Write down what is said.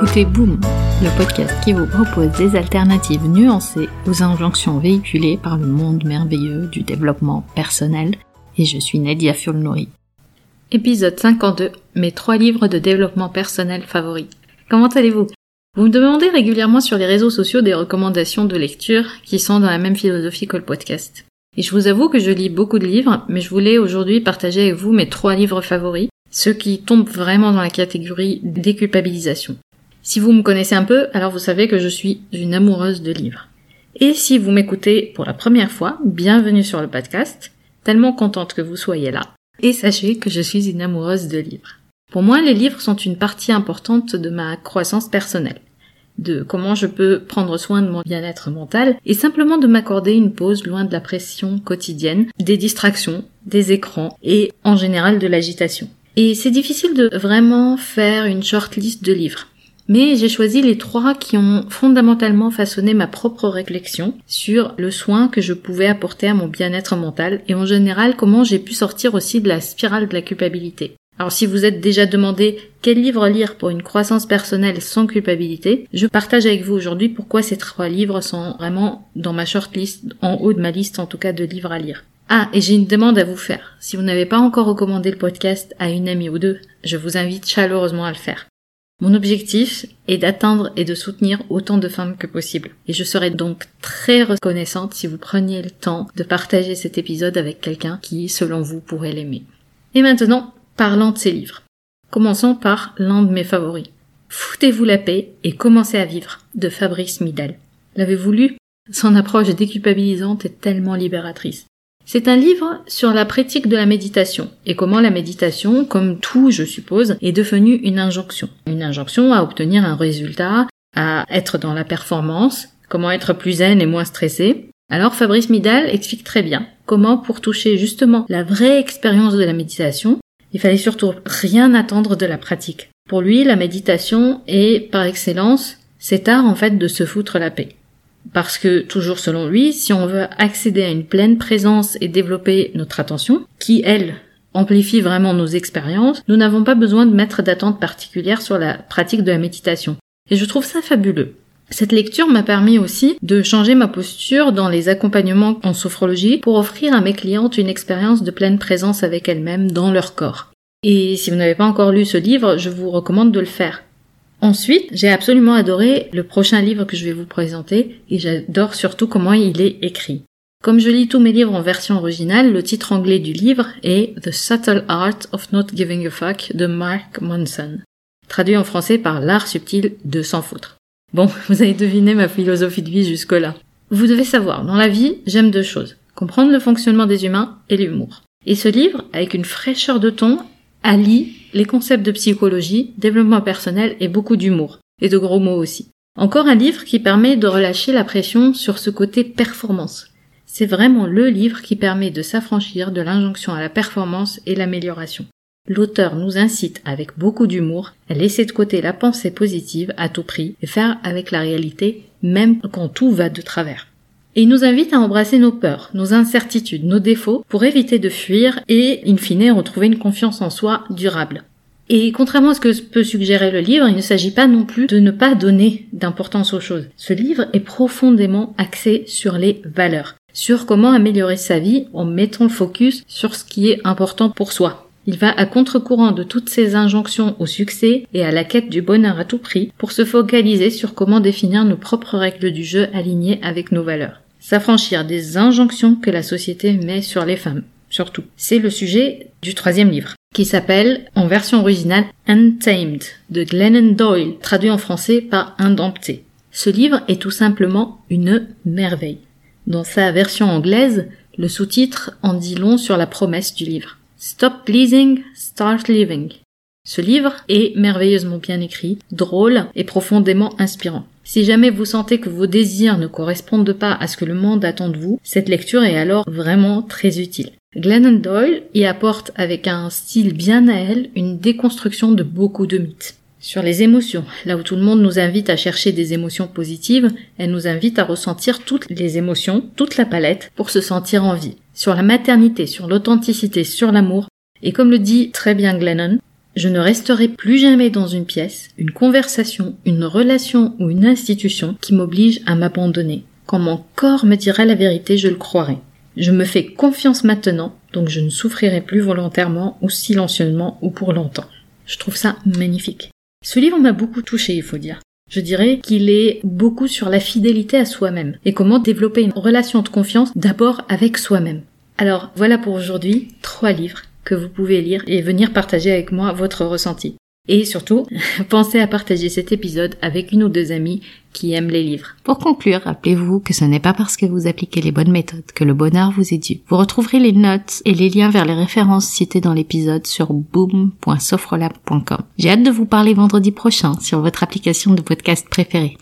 écoutez Boom, le podcast qui vous propose des alternatives nuancées aux injonctions véhiculées par le monde merveilleux du développement personnel. Et je suis Nadia Fulnori. Épisode 52, mes trois livres de développement personnel favoris. Comment allez-vous? Vous me demandez régulièrement sur les réseaux sociaux des recommandations de lecture qui sont dans la même philosophie que le podcast. Et je vous avoue que je lis beaucoup de livres, mais je voulais aujourd'hui partager avec vous mes trois livres favoris, ceux qui tombent vraiment dans la catégorie déculpabilisation. Si vous me connaissez un peu, alors vous savez que je suis une amoureuse de livres. Et si vous m'écoutez pour la première fois, bienvenue sur le podcast, tellement contente que vous soyez là. Et sachez que je suis une amoureuse de livres. Pour moi, les livres sont une partie importante de ma croissance personnelle de comment je peux prendre soin de mon bien-être mental et simplement de m'accorder une pause loin de la pression quotidienne, des distractions, des écrans et en général de l'agitation. Et c'est difficile de vraiment faire une short list de livres. Mais j'ai choisi les trois qui ont fondamentalement façonné ma propre réflexion sur le soin que je pouvais apporter à mon bien-être mental et en général comment j'ai pu sortir aussi de la spirale de la culpabilité. Alors si vous êtes déjà demandé quel livre lire pour une croissance personnelle sans culpabilité, je partage avec vous aujourd'hui pourquoi ces trois livres sont vraiment dans ma shortlist, en haut de ma liste en tout cas de livres à lire. Ah, et j'ai une demande à vous faire. Si vous n'avez pas encore recommandé le podcast à une amie ou deux, je vous invite chaleureusement à le faire. Mon objectif est d'atteindre et de soutenir autant de femmes que possible. Et je serais donc très reconnaissante si vous preniez le temps de partager cet épisode avec quelqu'un qui, selon vous, pourrait l'aimer. Et maintenant, parlant de ces livres. Commençons par l'un de mes favoris. Foutez-vous la paix et commencez à vivre de Fabrice Midal. L'avez-vous lu? Son approche déculpabilisante est tellement libératrice. C'est un livre sur la pratique de la méditation et comment la méditation, comme tout je suppose, est devenue une injonction. Une injonction à obtenir un résultat, à être dans la performance, comment être plus zen et moins stressé. Alors Fabrice Midal explique très bien comment pour toucher justement la vraie expérience de la méditation, il fallait surtout rien attendre de la pratique. Pour lui, la méditation est, par excellence, cet art en fait de se foutre la paix. Parce que, toujours selon lui, si on veut accéder à une pleine présence et développer notre attention, qui, elle, amplifie vraiment nos expériences, nous n'avons pas besoin de mettre d'attente particulière sur la pratique de la méditation. Et je trouve ça fabuleux. Cette lecture m'a permis aussi de changer ma posture dans les accompagnements en sophrologie pour offrir à mes clientes une expérience de pleine présence avec elles-mêmes dans leur corps. Et si vous n'avez pas encore lu ce livre, je vous recommande de le faire. Ensuite, j'ai absolument adoré le prochain livre que je vais vous présenter et j'adore surtout comment il est écrit. Comme je lis tous mes livres en version originale, le titre anglais du livre est The Subtle Art of Not Giving a Fuck de Mark Monson, traduit en français par L'art subtil de s'en foutre. Bon, vous avez deviné ma philosophie de vie jusque-là. Vous devez savoir, dans la vie, j'aime deux choses. Comprendre le fonctionnement des humains et l'humour. Et ce livre, avec une fraîcheur de ton, allie les concepts de psychologie, développement personnel et beaucoup d'humour. Et de gros mots aussi. Encore un livre qui permet de relâcher la pression sur ce côté performance. C'est vraiment le livre qui permet de s'affranchir de l'injonction à la performance et l'amélioration l'auteur nous incite avec beaucoup d'humour à laisser de côté la pensée positive à tout prix et faire avec la réalité même quand tout va de travers. Et il nous invite à embrasser nos peurs, nos incertitudes, nos défauts pour éviter de fuir et, in fine, retrouver une confiance en soi durable. Et contrairement à ce que peut suggérer le livre, il ne s'agit pas non plus de ne pas donner d'importance aux choses. Ce livre est profondément axé sur les valeurs, sur comment améliorer sa vie en mettant le focus sur ce qui est important pour soi. Il va à contre-courant de toutes ces injonctions au succès et à la quête du bonheur à tout prix pour se focaliser sur comment définir nos propres règles du jeu alignées avec nos valeurs. S'affranchir des injonctions que la société met sur les femmes, surtout. C'est le sujet du troisième livre, qui s'appelle, en version originale, Untamed, de Glennon Doyle, traduit en français par Indompté. Ce livre est tout simplement une merveille. Dans sa version anglaise, le sous-titre en dit long sur la promesse du livre. Stop pleasing, start living. Ce livre est merveilleusement bien écrit, drôle et profondément inspirant. Si jamais vous sentez que vos désirs ne correspondent pas à ce que le monde attend de vous, cette lecture est alors vraiment très utile. Glennon Doyle y apporte avec un style bien à elle une déconstruction de beaucoup de mythes. Sur les émotions, là où tout le monde nous invite à chercher des émotions positives, elle nous invite à ressentir toutes les émotions, toute la palette, pour se sentir en vie. Sur la maternité, sur l'authenticité, sur l'amour, et comme le dit très bien Glennon, je ne resterai plus jamais dans une pièce, une conversation, une relation ou une institution qui m'oblige à m'abandonner. Quand mon corps me dira la vérité, je le croirai. Je me fais confiance maintenant, donc je ne souffrirai plus volontairement ou silencieusement ou pour longtemps. Je trouve ça magnifique. Ce livre m'a beaucoup touché, il faut dire. Je dirais qu'il est beaucoup sur la fidélité à soi-même et comment développer une relation de confiance d'abord avec soi-même. Alors voilà pour aujourd'hui trois livres que vous pouvez lire et venir partager avec moi votre ressenti. Et surtout, pensez à partager cet épisode avec une ou deux amies qui aiment les livres. Pour conclure, rappelez-vous que ce n'est pas parce que vous appliquez les bonnes méthodes que le bonheur vous est dû. Vous retrouverez les notes et les liens vers les références citées dans l'épisode sur boom.sofrelab.com. J'ai hâte de vous parler vendredi prochain sur votre application de podcast préférée.